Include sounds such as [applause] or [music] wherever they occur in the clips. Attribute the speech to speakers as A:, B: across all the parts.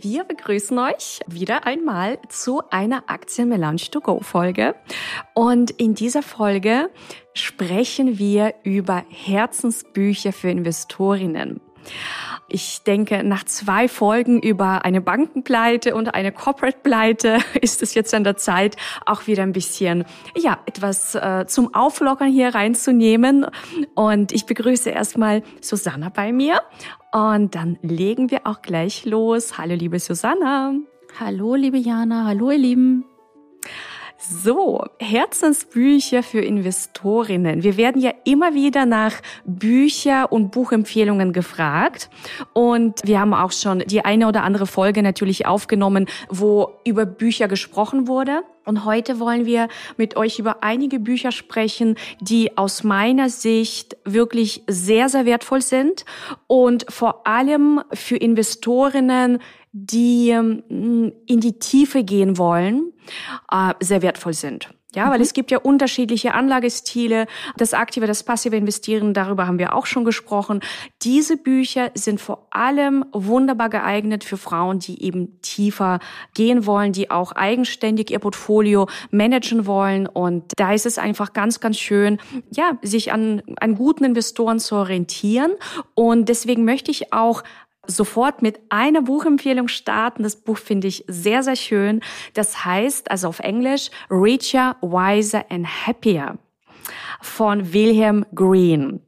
A: wir begrüßen euch wieder einmal zu einer Aktien-Melange to go Folge. Und in dieser Folge sprechen wir über Herzensbücher für Investorinnen. Ich denke, nach zwei Folgen über eine Bankenpleite und eine Corporate-Pleite [laughs] ist es jetzt an der Zeit, auch wieder ein bisschen, ja, etwas äh, zum Auflockern hier reinzunehmen. Und ich begrüße erstmal Susanna bei mir. Und dann legen wir auch gleich los. Hallo, liebe Susanna.
B: Hallo, liebe Jana. Hallo, ihr Lieben.
A: So, Herzensbücher für Investorinnen. Wir werden ja immer wieder nach Bücher und Buchempfehlungen gefragt. Und wir haben auch schon die eine oder andere Folge natürlich aufgenommen, wo über Bücher gesprochen wurde. Und heute wollen wir mit euch über einige Bücher sprechen, die aus meiner Sicht wirklich sehr, sehr wertvoll sind und vor allem für Investorinnen die ähm, in die Tiefe gehen wollen, äh, sehr wertvoll sind. Ja, weil mhm. es gibt ja unterschiedliche Anlagestile. Das aktive, das passive Investieren, darüber haben wir auch schon gesprochen. Diese Bücher sind vor allem wunderbar geeignet für Frauen, die eben tiefer gehen wollen, die auch eigenständig ihr Portfolio managen wollen. Und da ist es einfach ganz, ganz schön, ja, sich an, an guten Investoren zu orientieren. Und deswegen möchte ich auch sofort mit einer Buchempfehlung starten. Das Buch finde ich sehr, sehr schön. Das heißt, also auf Englisch, Richer, Wiser and Happier von Wilhelm Green.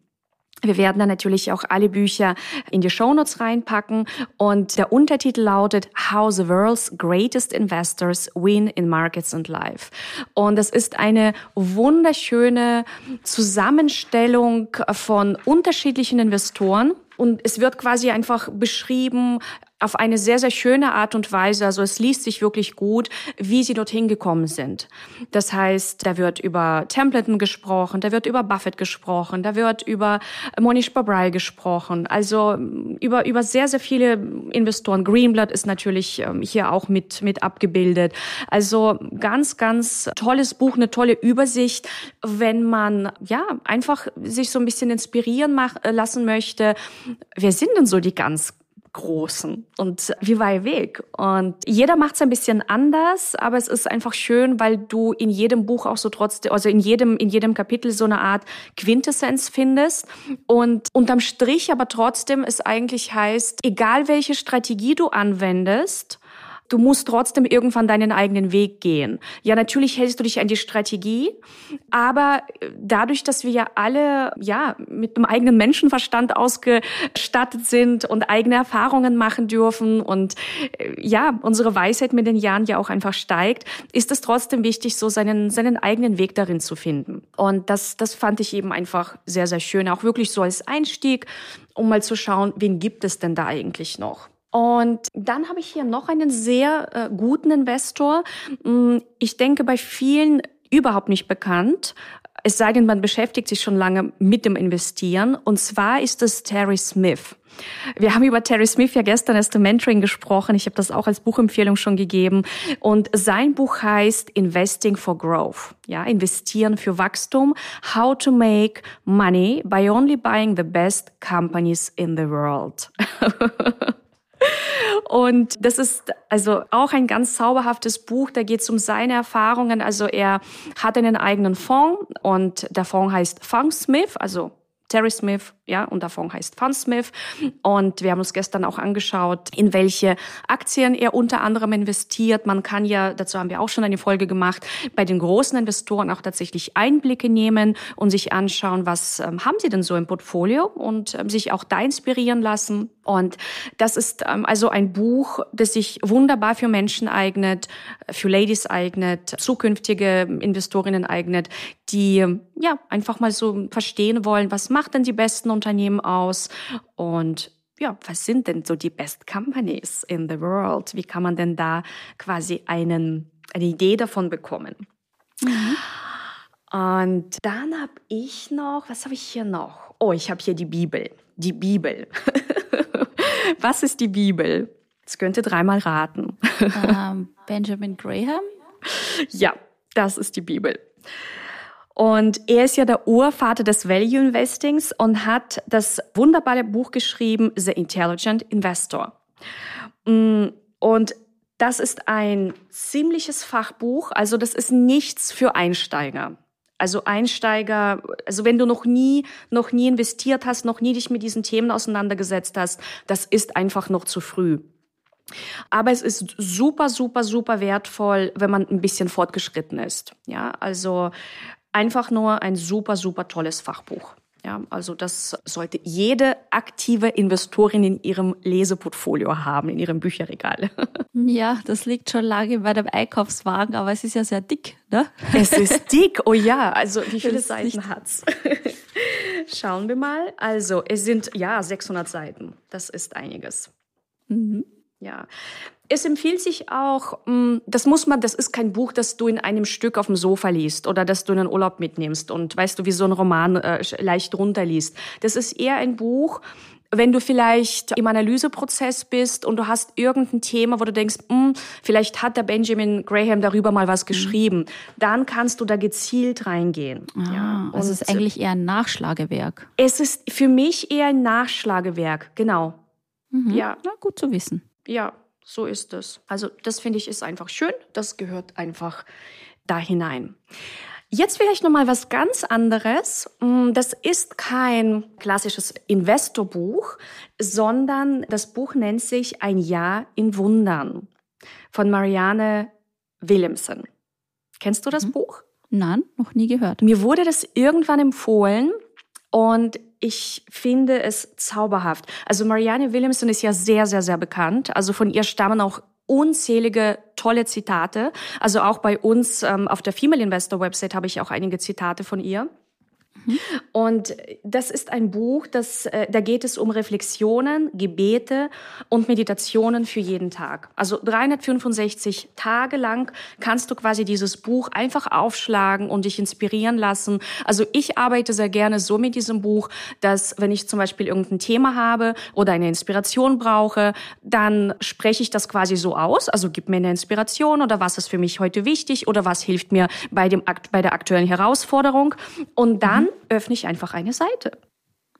A: Wir werden dann natürlich auch alle Bücher in die Shownotes reinpacken und der Untertitel lautet How the World's Greatest Investors Win in Markets and Life. Und es ist eine wunderschöne Zusammenstellung von unterschiedlichen Investoren und es wird quasi einfach beschrieben auf eine sehr, sehr schöne Art und Weise. Also es liest sich wirklich gut, wie sie dorthin gekommen sind. Das heißt, da wird über Templeton gesprochen, da wird über Buffett gesprochen, da wird über Monish Babrai gesprochen. Also über, über sehr, sehr viele Investoren. Greenblatt ist natürlich ähm, hier auch mit, mit abgebildet. Also ganz, ganz tolles Buch, eine tolle Übersicht, wenn man ja einfach sich so ein bisschen inspirieren mach, lassen möchte. Wer sind denn so die ganz Großen und wie war ihr Weg? Und jeder macht es ein bisschen anders, aber es ist einfach schön, weil du in jedem Buch auch so trotzdem, also in jedem, in jedem Kapitel so eine Art Quintessenz findest und unterm Strich aber trotzdem es eigentlich heißt, egal welche Strategie du anwendest, Du musst trotzdem irgendwann deinen eigenen Weg gehen. Ja, natürlich hältst du dich an die Strategie, aber dadurch, dass wir ja alle ja mit einem eigenen Menschenverstand ausgestattet sind und eigene Erfahrungen machen dürfen und äh, ja unsere Weisheit mit den Jahren ja auch einfach steigt, ist es trotzdem wichtig, so seinen seinen eigenen Weg darin zu finden. Und das das fand ich eben einfach sehr sehr schön, auch wirklich so als Einstieg, um mal zu schauen, wen gibt es denn da eigentlich noch? Und dann habe ich hier noch einen sehr äh, guten Investor. Mm, ich denke, bei vielen überhaupt nicht bekannt. Es sei denn, man beschäftigt sich schon lange mit dem Investieren. Und zwar ist es Terry Smith. Wir haben über Terry Smith ja gestern erst im Mentoring gesprochen. Ich habe das auch als Buchempfehlung schon gegeben. Und sein Buch heißt Investing for Growth. Ja, investieren für Wachstum. How to make money by only buying the best companies in the world. [laughs] Und das ist also auch ein ganz zauberhaftes Buch. Da geht es um seine Erfahrungen. Also er hat einen eigenen Fonds und der Fonds heißt Funksmith, also Terry Smith, ja, und Fonds heißt Fundsmith. Und wir haben uns gestern auch angeschaut, in welche Aktien er unter anderem investiert. Man kann ja, dazu haben wir auch schon eine Folge gemacht, bei den großen Investoren auch tatsächlich Einblicke nehmen und sich anschauen, was ähm, haben sie denn so im Portfolio und ähm, sich auch da inspirieren lassen. Und das ist ähm, also ein Buch, das sich wunderbar für Menschen eignet, für Ladies eignet, zukünftige Investorinnen eignet, die ja einfach mal so verstehen wollen, was macht denn die besten Unternehmen aus und ja, was sind denn so die best companies in the world? Wie kann man denn da quasi einen, eine Idee davon bekommen? Mhm. Und dann habe ich noch, was habe ich hier noch? Oh, ich habe hier die Bibel. Die Bibel. [laughs] was ist die Bibel? Das könnte dreimal raten.
B: Ähm, Benjamin Graham?
A: Ja, das ist die Bibel. Und er ist ja der Urvater des Value Investings und hat das wunderbare Buch geschrieben, The Intelligent Investor. Mm, und das ist ein ziemliches Fachbuch, also das ist nichts für Einsteiger. Also Einsteiger, also wenn du noch nie, noch nie investiert hast, noch nie dich mit diesen Themen auseinandergesetzt hast, das ist einfach noch zu früh. Aber es ist super, super, super wertvoll, wenn man ein bisschen fortgeschritten ist. Ja, also einfach nur ein super, super tolles Fachbuch. Ja, also das sollte jede aktive Investorin in ihrem Leseportfolio haben, in ihrem Bücherregal. [laughs]
B: Ja, das liegt schon lange bei dem Einkaufswagen, aber es ist ja sehr dick, ne?
A: Es ist dick, oh ja. Also wie viele Seiten hat's? [laughs] Schauen wir mal. Also es sind ja 600 Seiten. Das ist einiges. Mhm. Ja. Es empfiehlt sich auch, mm, das muss man, das ist kein Buch, das du in einem Stück auf dem Sofa liest oder das du in den Urlaub mitnimmst und weißt du, wie so ein Roman äh, leicht runterliest. Das ist eher ein Buch, wenn du vielleicht im Analyseprozess bist und du hast irgendein Thema, wo du denkst, hm, vielleicht hat der Benjamin Graham darüber mal was mhm. geschrieben, mhm. dann kannst du da gezielt reingehen.
B: Ah, ja, also es ist eigentlich eher ein Nachschlagewerk.
A: Es ist für mich eher ein Nachschlagewerk, genau.
B: Mhm. Ja. Na, gut zu wissen.
A: Ja, so ist es. Also das finde ich ist einfach schön. Das gehört einfach da hinein. Jetzt vielleicht noch mal was ganz anderes. Mm, das ist kein klassisches Investorbuch, sondern das Buch nennt sich Ein Jahr in Wundern von Marianne Williamson. Kennst du das mhm. Buch?
B: Nein, noch nie gehört.
A: Mir wurde das irgendwann empfohlen und ich finde es zauberhaft. Also Marianne Williamson ist ja sehr, sehr, sehr bekannt. Also von ihr stammen auch unzählige tolle Zitate. Also auch bei uns ähm, auf der Female Investor Website habe ich auch einige Zitate von ihr. Und das ist ein Buch, das, äh, da geht es um Reflexionen, Gebete und Meditationen für jeden Tag. Also 365 Tage lang kannst du quasi dieses Buch einfach aufschlagen und dich inspirieren lassen. Also ich arbeite sehr gerne so mit diesem Buch, dass wenn ich zum Beispiel irgendein Thema habe oder eine Inspiration brauche, dann spreche ich das quasi so aus. Also gib mir eine Inspiration oder was ist für mich heute wichtig oder was hilft mir bei, dem, bei der aktuellen Herausforderung. Und dann öffne ich einfach eine Seite.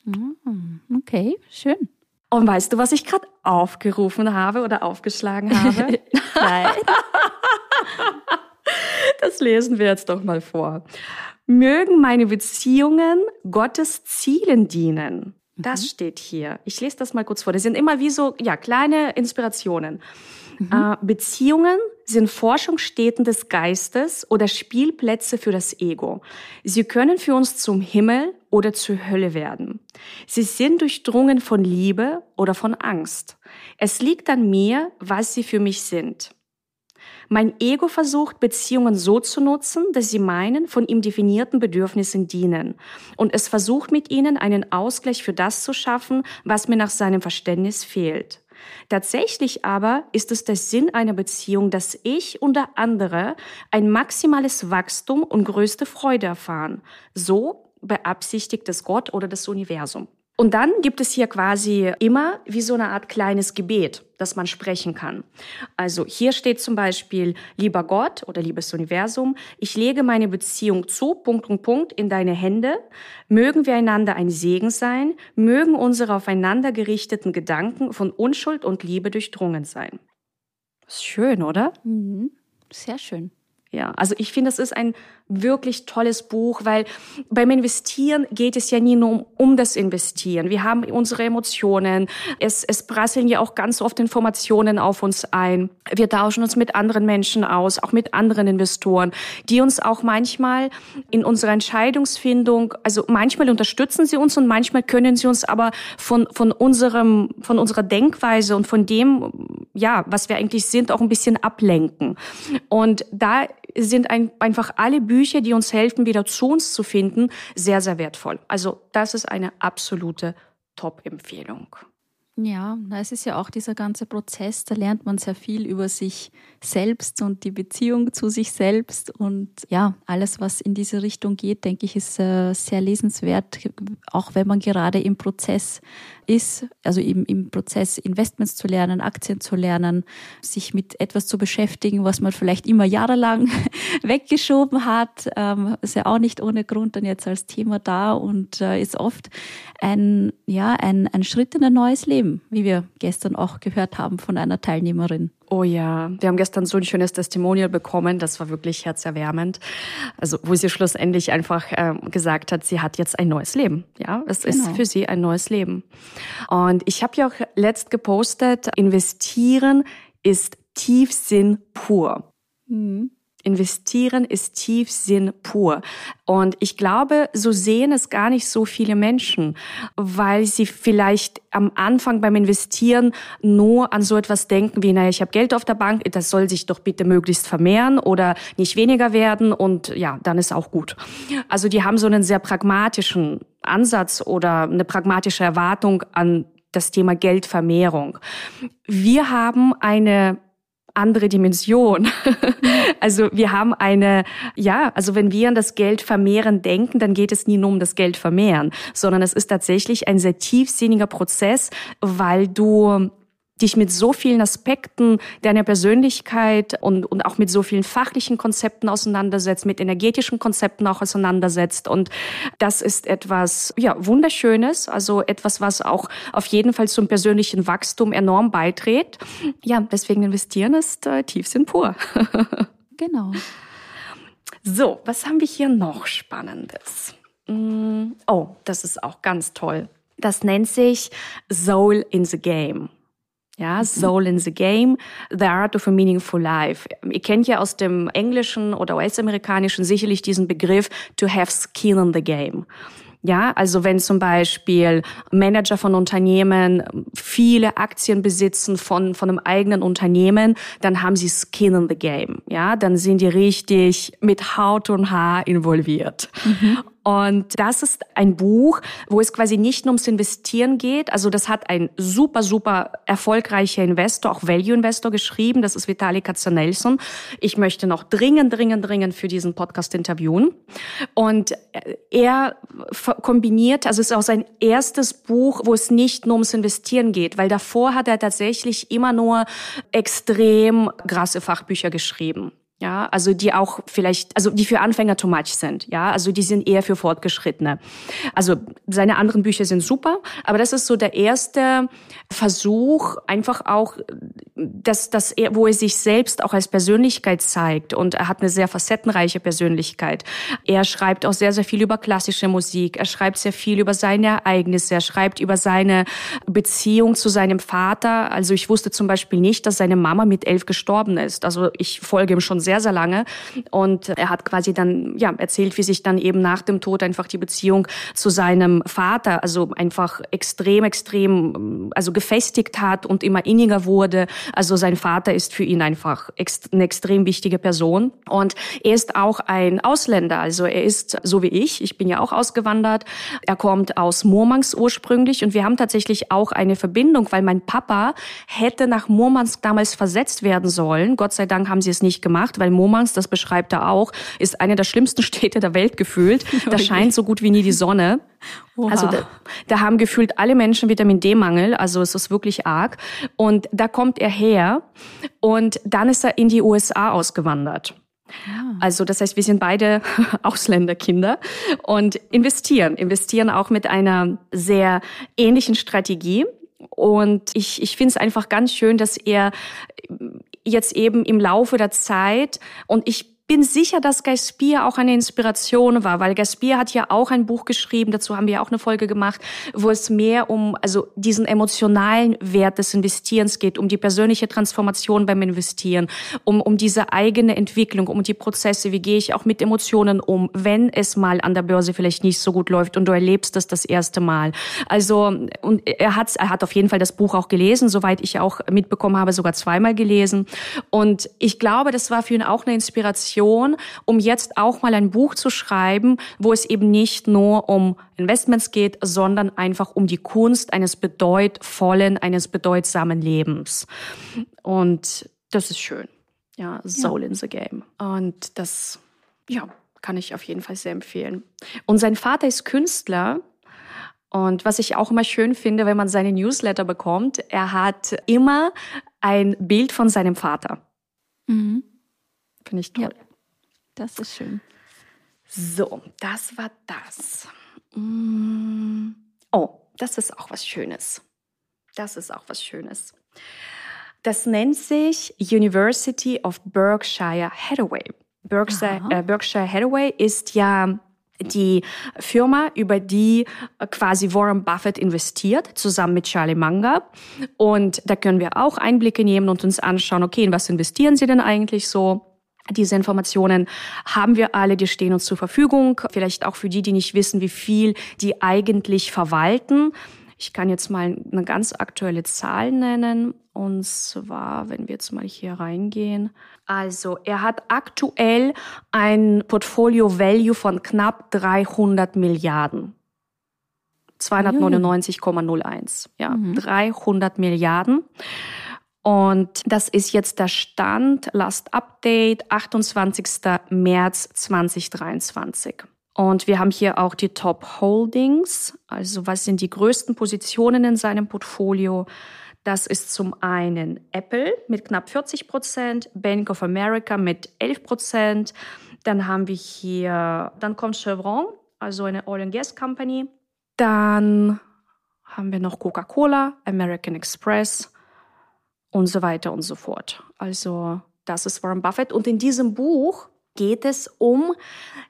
B: Mm, okay, schön.
A: Und weißt du, was ich gerade aufgerufen habe oder aufgeschlagen habe? [laughs] Nein. [laughs] das lesen wir jetzt doch mal vor. Mögen meine Beziehungen Gottes Zielen dienen. Das mhm. steht hier. Ich lese das mal kurz vor. Das sind immer wie so, ja, kleine Inspirationen. Mhm. Äh, Beziehungen sind Forschungsstätten des Geistes oder Spielplätze für das Ego. Sie können für uns zum Himmel oder zur Hölle werden. Sie sind durchdrungen von Liebe oder von Angst. Es liegt an mir, was sie für mich sind. Mein Ego versucht, Beziehungen so zu nutzen, dass sie meinen von ihm definierten Bedürfnissen dienen. Und es versucht mit ihnen einen Ausgleich für das zu schaffen, was mir nach seinem Verständnis fehlt. Tatsächlich aber ist es der Sinn einer Beziehung, dass ich und der andere ein maximales Wachstum und größte Freude erfahren. So beabsichtigt es Gott oder das Universum. Und dann gibt es hier quasi immer wie so eine Art kleines Gebet, das man sprechen kann. Also hier steht zum Beispiel, lieber Gott oder liebes Universum, ich lege meine Beziehung zu, Punkt und Punkt, in deine Hände. Mögen wir einander ein Segen sein, mögen unsere aufeinander gerichteten Gedanken von Unschuld und Liebe durchdrungen sein. Schön, oder?
B: Mhm. Sehr schön.
A: Ja, also ich finde, es ist ein wirklich tolles Buch, weil beim Investieren geht es ja nie nur um, um das Investieren. Wir haben unsere Emotionen. Es, es prasseln ja auch ganz oft Informationen auf uns ein. Wir tauschen uns mit anderen Menschen aus, auch mit anderen Investoren, die uns auch manchmal in unserer Entscheidungsfindung, also manchmal unterstützen sie uns und manchmal können sie uns aber von, von unserem, von unserer Denkweise und von dem, ja, was wir eigentlich sind, auch ein bisschen ablenken. Und da sind ein, einfach alle Bücher, die uns helfen, wieder zu uns zu finden, sehr, sehr wertvoll. Also das ist eine absolute Top-Empfehlung.
B: Ja, es ist ja auch dieser ganze Prozess, da lernt man sehr viel über sich selbst und die Beziehung zu sich selbst. Und ja, alles, was in diese Richtung geht, denke ich, ist äh, sehr lesenswert, auch wenn man gerade im Prozess ist, also im, im Prozess Investments zu lernen, Aktien zu lernen, sich mit etwas zu beschäftigen, was man vielleicht immer jahrelang [laughs] weggeschoben hat, ähm, ist ja auch nicht ohne Grund dann jetzt als Thema da und äh, ist oft ein, ja, ein, ein Schritt in ein neues Leben, wie wir gestern auch gehört haben von einer Teilnehmerin.
A: Oh ja, wir haben gestern so ein schönes Testimonial bekommen, das war wirklich herzerwärmend. Also wo sie schlussendlich einfach äh, gesagt hat, sie hat jetzt ein neues Leben. Ja, es genau. ist für sie ein neues Leben. Und ich habe ja auch letzt gepostet, investieren ist Tiefsinn pur. Mhm. Investieren ist Tiefsinn pur. Und ich glaube, so sehen es gar nicht so viele Menschen, weil sie vielleicht am Anfang beim Investieren nur an so etwas denken wie, naja, ich habe Geld auf der Bank, das soll sich doch bitte möglichst vermehren oder nicht weniger werden und ja, dann ist auch gut. Also die haben so einen sehr pragmatischen Ansatz oder eine pragmatische Erwartung an das Thema Geldvermehrung. Wir haben eine andere Dimension. [laughs] also wir haben eine, ja, also wenn wir an das Geld vermehren denken, dann geht es nie nur um das Geld vermehren, sondern es ist tatsächlich ein sehr tiefsinniger Prozess, weil du dich mit so vielen Aspekten deiner Persönlichkeit und, und auch mit so vielen fachlichen Konzepten auseinandersetzt, mit energetischen Konzepten auch auseinandersetzt. Und das ist etwas, ja, wunderschönes, also etwas, was auch auf jeden Fall zum persönlichen Wachstum enorm beiträgt. Ja, deswegen investieren ist äh, Tiefsinn pur. [laughs]
B: genau.
A: So, was haben wir hier noch Spannendes? Mm, oh, das ist auch ganz toll. Das nennt sich Soul in the Game. Ja, mhm. Soul in the Game, The Art of a Meaningful Life. Ihr kennt ja aus dem Englischen oder US-Amerikanischen sicherlich diesen Begriff to have skin in the game. Ja, also wenn zum Beispiel Manager von Unternehmen viele Aktien besitzen von, von einem eigenen Unternehmen, dann haben sie Skin in the Game. Ja, dann sind die richtig mit Haut und Haar involviert. Mhm. Und das ist ein Buch, wo es quasi nicht nur ums Investieren geht. Also das hat ein super, super erfolgreicher Investor, auch Value-Investor geschrieben. Das ist Vitali Katzenelson. Ich möchte noch dringend, dringend, dringend für diesen Podcast interviewen. Und er kombiniert, also es ist auch sein erstes Buch, wo es nicht nur ums Investieren geht, weil davor hat er tatsächlich immer nur extrem krasse Fachbücher geschrieben ja, also die auch vielleicht, also die für Anfänger too much sind, ja, also die sind eher für Fortgeschrittene. Also seine anderen Bücher sind super, aber das ist so der erste Versuch, einfach auch, dass, dass er, wo er sich selbst auch als Persönlichkeit zeigt und er hat eine sehr facettenreiche Persönlichkeit. Er schreibt auch sehr, sehr viel über klassische Musik, er schreibt sehr viel über seine Ereignisse, er schreibt über seine Beziehung zu seinem Vater. Also ich wusste zum Beispiel nicht, dass seine Mama mit elf gestorben ist. Also ich folge ihm schon sehr, sehr lange. Und er hat quasi dann ja, erzählt, wie sich dann eben nach dem Tod einfach die Beziehung zu seinem Vater, also einfach extrem, extrem, also gefestigt hat und immer inniger wurde. Also sein Vater ist für ihn einfach eine extrem wichtige Person. Und er ist auch ein Ausländer, also er ist so wie ich, ich bin ja auch ausgewandert. Er kommt aus Murmansk ursprünglich und wir haben tatsächlich auch eine Verbindung, weil mein Papa hätte nach Murmansk damals versetzt werden sollen. Gott sei Dank haben sie es nicht gemacht, weil Murmansk, das beschreibt er auch, ist eine der schlimmsten [laughs] Städte der Welt gefühlt. Da scheint so gut wie nie die Sonne. Oha. Also da, da haben gefühlt alle Menschen Vitamin D-Mangel, also es ist wirklich arg. Und da kommt er her und dann ist er in die USA ausgewandert. Ja. Also das heißt, wir sind beide [laughs] Ausländerkinder und investieren, investieren auch mit einer sehr ähnlichen Strategie. Und ich, ich finde es einfach ganz schön, dass er jetzt eben im Laufe der Zeit. Und ich bin sicher, dass Gaspier auch eine Inspiration war, weil Gaspier hat ja auch ein Buch geschrieben, dazu haben wir auch eine Folge gemacht, wo es mehr um also diesen emotionalen Wert des Investierens geht, um die persönliche Transformation beim Investieren, um um diese eigene Entwicklung, um die Prozesse, wie gehe ich auch mit Emotionen um, wenn es mal an der Börse vielleicht nicht so gut läuft und du erlebst das das erste Mal. Also und er hat er hat auf jeden Fall das Buch auch gelesen, soweit ich auch mitbekommen habe, sogar zweimal gelesen und ich glaube, das war für ihn auch eine Inspiration Motivation, um jetzt auch mal ein Buch zu schreiben, wo es eben nicht nur um Investments geht, sondern einfach um die Kunst eines bedeutvollen, eines bedeutsamen Lebens. Und das ist schön. Ja, Soul ja. in the Game. Und das, ja, kann ich auf jeden Fall sehr empfehlen. Und sein Vater ist Künstler. Und was ich auch immer schön finde, wenn man seine Newsletter bekommt, er hat immer ein Bild von seinem Vater. Mhm. Finde ich toll. Ja,
B: das ist schön.
A: So, das war das. Mm. Oh, das ist auch was Schönes. Das ist auch was Schönes. Das nennt sich University of Berkshire Hathaway. Berkshire, äh, Berkshire Hathaway ist ja die Firma, über die quasi Warren Buffett investiert, zusammen mit Charlie Munger. Und da können wir auch Einblicke nehmen und uns anschauen, okay, in was investieren sie denn eigentlich so? Diese Informationen haben wir alle, die stehen uns zur Verfügung. Vielleicht auch für die, die nicht wissen, wie viel die eigentlich verwalten. Ich kann jetzt mal eine ganz aktuelle Zahl nennen. Und zwar, wenn wir jetzt mal hier reingehen. Also, er hat aktuell ein Portfolio Value von knapp 300 Milliarden. 299,01. Ja, mhm. 300 Milliarden. Und das ist jetzt der Stand, Last Update, 28. März 2023. Und wir haben hier auch die Top Holdings, also was sind die größten Positionen in seinem Portfolio. Das ist zum einen Apple mit knapp 40 Prozent, Bank of America mit 11 Prozent. Dann haben wir hier, dann kommt Chevron, also eine Oil and Gas Company. Dann haben wir noch Coca-Cola, American Express und so weiter und so fort. Also das ist Warren Buffett. Und in diesem Buch geht es um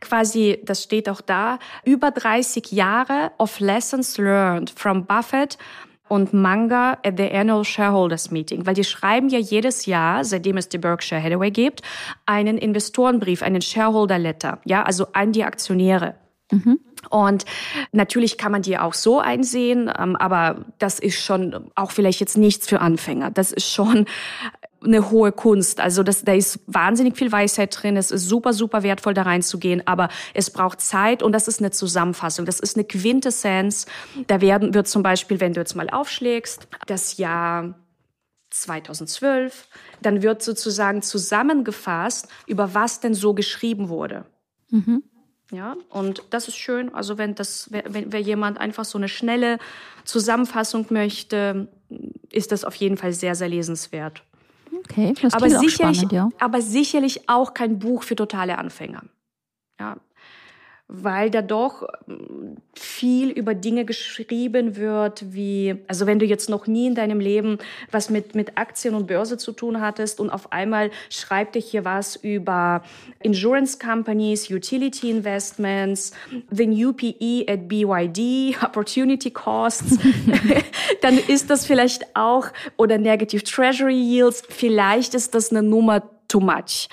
A: quasi, das steht auch da, über 30 Jahre of Lessons learned from Buffett und Manga at the Annual Shareholders Meeting, weil die schreiben ja jedes Jahr, seitdem es die Berkshire Hathaway gibt, einen Investorenbrief, einen Shareholder Letter, ja, also an die Aktionäre. Mhm. Und natürlich kann man die auch so einsehen, ähm, aber das ist schon auch vielleicht jetzt nichts für Anfänger. Das ist schon eine hohe Kunst. Also das, da ist wahnsinnig viel Weisheit drin. Es ist super, super wertvoll, da reinzugehen. Aber es braucht Zeit und das ist eine Zusammenfassung. Das ist eine Quintessenz. Da werden, wird zum Beispiel, wenn du jetzt mal aufschlägst, das Jahr 2012, dann wird sozusagen zusammengefasst, über was denn so geschrieben wurde. Mhm. Ja, und das ist schön. Also wenn das, wenn, wenn jemand einfach so eine schnelle Zusammenfassung möchte, ist das auf jeden Fall sehr, sehr lesenswert.
B: Okay, das aber sicherlich, spannend, ja.
A: aber sicherlich auch kein Buch für totale Anfänger. Ja, weil da doch ähm, viel über Dinge geschrieben wird, wie, also wenn du jetzt noch nie in deinem Leben was mit, mit Aktien und Börse zu tun hattest und auf einmal schreibt dich hier was über Insurance Companies, Utility Investments, the new PE at BYD, Opportunity Costs, [laughs] dann ist das vielleicht auch, oder Negative Treasury Yields, vielleicht ist das eine Nummer too much.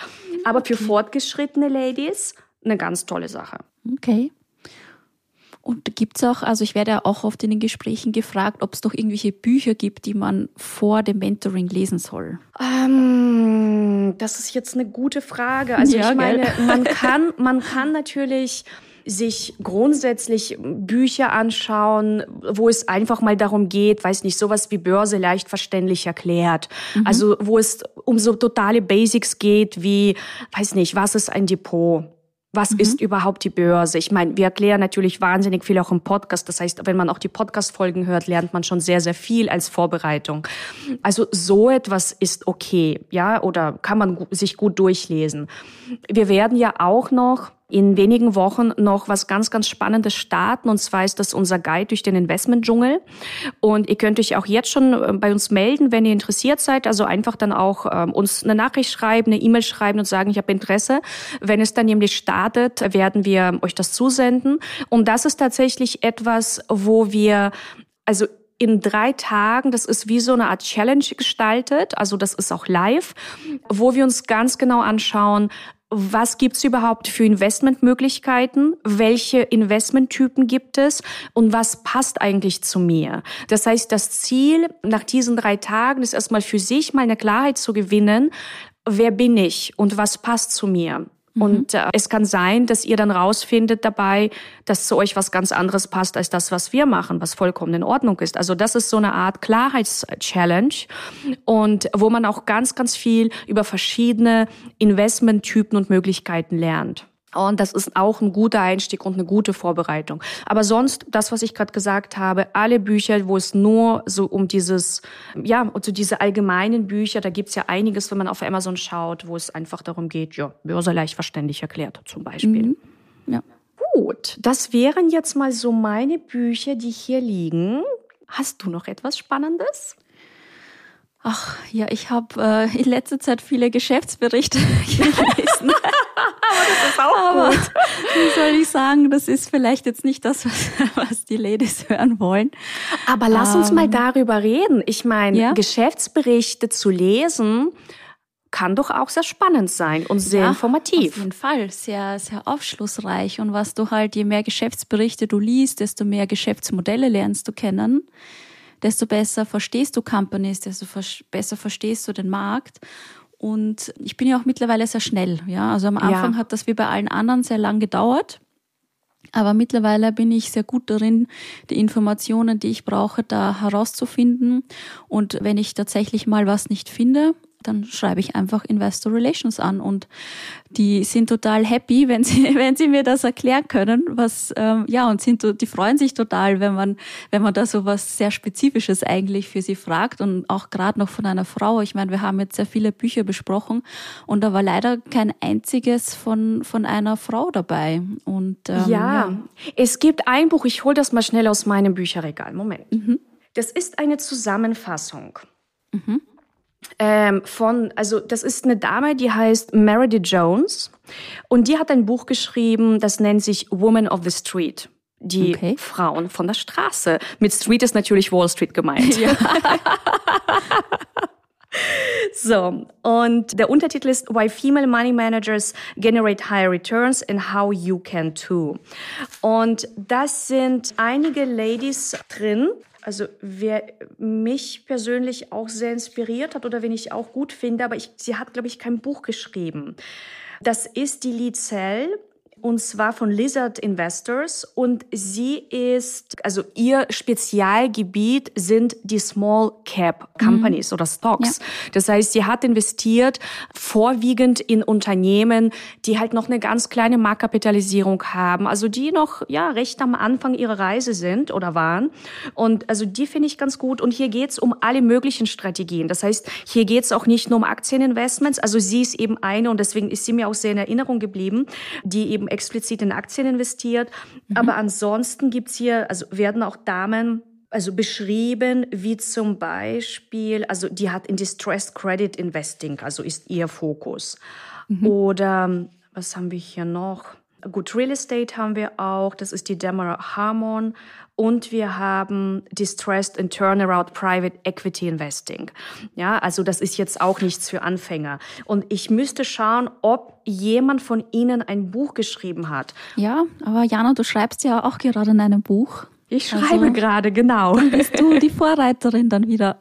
A: Aber für fortgeschrittene Ladies eine ganz tolle Sache.
B: Okay. Und gibt es auch, also ich werde ja auch oft in den Gesprächen gefragt, ob es doch irgendwelche Bücher gibt, die man vor dem Mentoring lesen soll.
A: Ähm, das ist jetzt eine gute Frage. Also ja, ich meine, man [laughs] kann, man kann natürlich sich grundsätzlich Bücher anschauen, wo es einfach mal darum geht, weiß nicht, sowas wie Börse leicht verständlich erklärt. Mhm. Also wo es um so totale Basics geht, wie, weiß nicht, was ist ein Depot? Was mhm. ist überhaupt die Börse? Ich meine, wir erklären natürlich wahnsinnig viel auch im Podcast. Das heißt, wenn man auch die Podcast-Folgen hört, lernt man schon sehr, sehr viel als Vorbereitung. Also so etwas ist okay, ja, oder kann man sich gut durchlesen. Wir werden ja auch noch in wenigen Wochen noch was ganz, ganz Spannendes starten. Und zwar ist das unser Guide durch den Investmentdschungel. Und ihr könnt euch auch jetzt schon äh, bei uns melden, wenn ihr interessiert seid. Also einfach dann auch ähm, uns eine Nachricht schreiben, eine E-Mail schreiben und sagen, ich habe Interesse. Wenn es dann nämlich startet, werden wir euch das zusenden. Und das ist tatsächlich etwas, wo wir also in drei Tagen, das ist wie so eine Art Challenge gestaltet, also das ist auch live, wo wir uns ganz genau anschauen, was gibt's überhaupt für Investmentmöglichkeiten, welche Investmenttypen gibt es und was passt eigentlich zu mir. Das heißt, das Ziel nach diesen drei Tagen ist erstmal für sich mal eine Klarheit zu gewinnen, wer bin ich und was passt zu mir. Mhm. Und äh, es kann sein, dass ihr dann rausfindet dabei, dass zu euch was ganz anderes passt als das, was wir machen, was vollkommen in Ordnung ist. Also das ist so eine Art Klarheitschallenge und wo man auch ganz, ganz viel über verschiedene Investmenttypen und Möglichkeiten lernt. Und das ist auch ein guter Einstieg und eine gute Vorbereitung. Aber sonst, das, was ich gerade gesagt habe, alle Bücher, wo es nur so um dieses, ja, und so diese allgemeinen Bücher, da gibt's ja einiges, wenn man auf Amazon schaut, wo es einfach darum geht, ja, Börse leicht verständlich erklärt zum Beispiel. Mhm. Ja. Gut, das wären jetzt mal so meine Bücher, die hier liegen. Hast du noch etwas Spannendes?
B: Ach ja, ich habe äh, in letzter Zeit viele Geschäftsberichte [laughs] gelesen. [laughs] Das ist auch Aber, gut. [laughs] Wie soll ich sagen, das ist vielleicht jetzt nicht das, was, was die Ladies hören wollen.
A: Aber lass uns mal ähm, darüber reden. Ich meine, ja? Geschäftsberichte zu lesen, kann doch auch sehr spannend sein und sehr ja, informativ.
B: Auf jeden Fall, sehr, sehr aufschlussreich. Und was du halt, je mehr Geschäftsberichte du liest, desto mehr Geschäftsmodelle lernst du kennen desto besser verstehst du Companies, desto besser verstehst du den Markt. Und ich bin ja auch mittlerweile sehr schnell. Ja, also am Anfang ja. hat das wie bei allen anderen sehr lang gedauert. Aber mittlerweile bin ich sehr gut darin, die Informationen, die ich brauche, da herauszufinden. Und wenn ich tatsächlich mal was nicht finde, dann schreibe ich einfach Investor Relations an und die sind total happy, [laughs] wenn sie, wenn sie mir das erklären können, was, ähm, ja, und sind, die freuen sich total, wenn man, wenn man da so was sehr Spezifisches eigentlich für sie fragt und auch gerade noch von einer Frau. Ich meine, wir haben jetzt sehr viele Bücher besprochen und da war leider kein einziges von, von einer Frau dabei. Und,
A: ähm, ja, ja, es gibt ein Buch, ich hole das mal schnell aus meinem Bücherregal. Moment. Mhm. Das ist eine Zusammenfassung. Mhm ähm, von, also das ist eine Dame, die heißt Meredith Jones und die hat ein Buch geschrieben, das nennt sich Woman of the Street. Die okay. Frauen von der Straße. Mit Street ist natürlich Wall Street gemeint. Ja. [laughs] So, und der Untertitel ist Why Female Money Managers Generate Higher Returns and How You Can Too. Und das sind einige Ladies drin, also wer mich persönlich auch sehr inspiriert hat oder wen ich auch gut finde, aber ich, sie hat, glaube ich, kein Buch geschrieben. Das ist die Lee und zwar von Lizard Investors und sie ist, also ihr Spezialgebiet sind die Small Cap Companies mhm. oder Stocks. Ja. Das heißt, sie hat investiert vorwiegend in Unternehmen, die halt noch eine ganz kleine Marktkapitalisierung haben, also die noch ja recht am Anfang ihrer Reise sind oder waren und also die finde ich ganz gut und hier geht's um alle möglichen Strategien. Das heißt, hier geht's auch nicht nur um Aktieninvestments, also sie ist eben eine und deswegen ist sie mir auch sehr in Erinnerung geblieben, die eben explizit in Aktien investiert. Mhm. Aber ansonsten gibt's hier, also werden auch Damen also beschrieben, wie zum Beispiel, also die hat in Distressed Credit Investing, also ist ihr Fokus. Mhm. Oder was haben wir hier noch? Gut, Real Estate haben wir auch, das ist die Demara Harmon. Und wir haben Distressed and Turnaround Private Equity Investing. Ja, also das ist jetzt auch nichts für Anfänger. Und ich müsste schauen, ob jemand von Ihnen ein Buch geschrieben hat.
B: Ja, aber Jana, du schreibst ja auch gerade in einem Buch.
A: Ich schreibe also, gerade, genau.
B: Dann bist du die Vorreiterin dann wieder.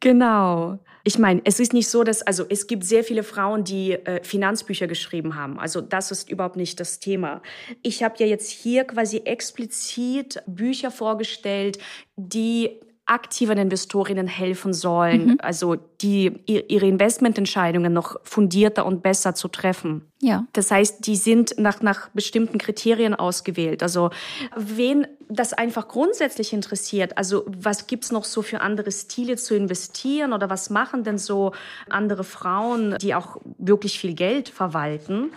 A: Genau. Ich meine, es ist nicht so, dass, also es gibt sehr viele Frauen, die äh, Finanzbücher geschrieben haben. Also das ist überhaupt nicht das Thema. Ich habe ja jetzt hier quasi explizit Bücher vorgestellt, die aktiven Investorinnen helfen sollen, mhm. also die ihre Investmententscheidungen noch fundierter und besser zu treffen. Ja. Das heißt, die sind nach, nach bestimmten Kriterien ausgewählt. Also wen das einfach grundsätzlich interessiert, also was gibt's noch so für andere Stile zu investieren oder was machen denn so andere Frauen, die auch wirklich viel Geld verwalten,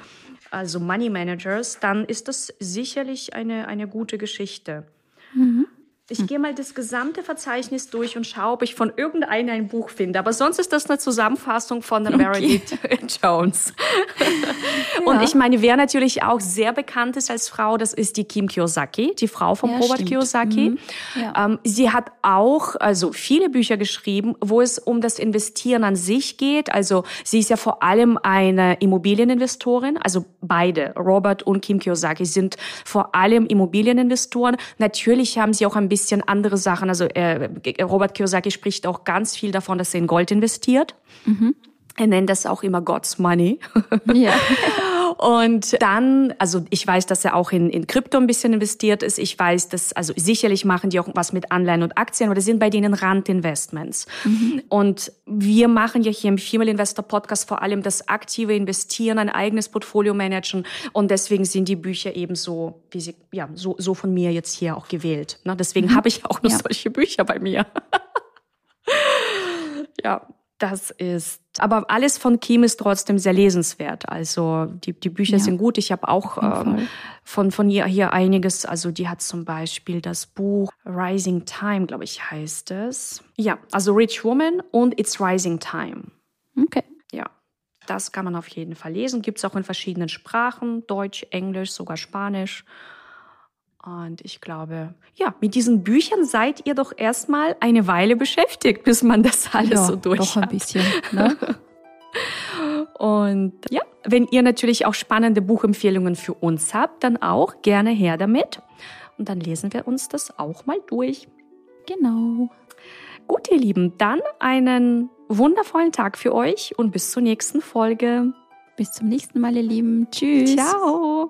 A: also Money Managers, dann ist das sicherlich eine, eine gute Geschichte. Mhm. Ich hm. gehe mal das gesamte Verzeichnis durch und schaue, ob ich von irgendeinem ein Buch finde. Aber sonst ist das eine Zusammenfassung von der Meredith okay. [laughs] Jones. [laughs] ja. Und ich meine, wer natürlich auch sehr bekannt ist als Frau, das ist die Kim Kiyosaki, die Frau von ja, Robert stimmt. Kiyosaki. Mhm. Ja. Ähm, sie hat auch also viele Bücher geschrieben, wo es um das Investieren an sich geht. Also sie ist ja vor allem eine Immobilieninvestorin. Also beide, Robert und Kim Kiyosaki, sind vor allem Immobilieninvestoren. Natürlich haben sie auch ein bisschen bisschen andere Sachen. Also äh, Robert Kiyosaki spricht auch ganz viel davon, dass er in Gold investiert. Mhm. Er nennt das auch immer God's Money. Ja. [laughs] Und dann, also ich weiß, dass er auch in, in Krypto ein bisschen investiert ist. Ich weiß, dass, also sicherlich machen die auch was mit Anleihen und Aktien, aber das sind bei denen Randinvestments. Mhm. Und wir machen ja hier im Female Investor Podcast vor allem das aktive Investieren, ein eigenes Portfolio managen. Und deswegen sind die Bücher eben so, wie sie, ja, so, so von mir jetzt hier auch gewählt. Ne? Deswegen mhm. habe ich auch nur ja. solche Bücher bei mir. [laughs] ja, das ist, aber alles von Kim ist trotzdem sehr lesenswert. Also die, die Bücher ja. sind gut. Ich habe auch ähm, von, von ihr hier einiges. Also die hat zum Beispiel das Buch Rising Time, glaube ich, heißt es. Ja, also Rich Woman und It's Rising Time.
B: Okay.
A: Ja, das kann man auf jeden Fall lesen. Gibt es auch in verschiedenen Sprachen, Deutsch, Englisch, sogar Spanisch. Und ich glaube, ja, mit diesen Büchern seid ihr doch erstmal eine Weile beschäftigt, bis man das alles ja, so durch
B: doch ein bisschen. Ne? [laughs]
A: Und ja, wenn ihr natürlich auch spannende Buchempfehlungen für uns habt, dann auch gerne her damit. Und dann lesen wir uns das auch mal durch.
B: Genau.
A: Gut, ihr Lieben, dann einen wundervollen Tag für euch und bis zur nächsten Folge.
B: Bis zum nächsten Mal, ihr Lieben. Tschüss.
A: Ciao.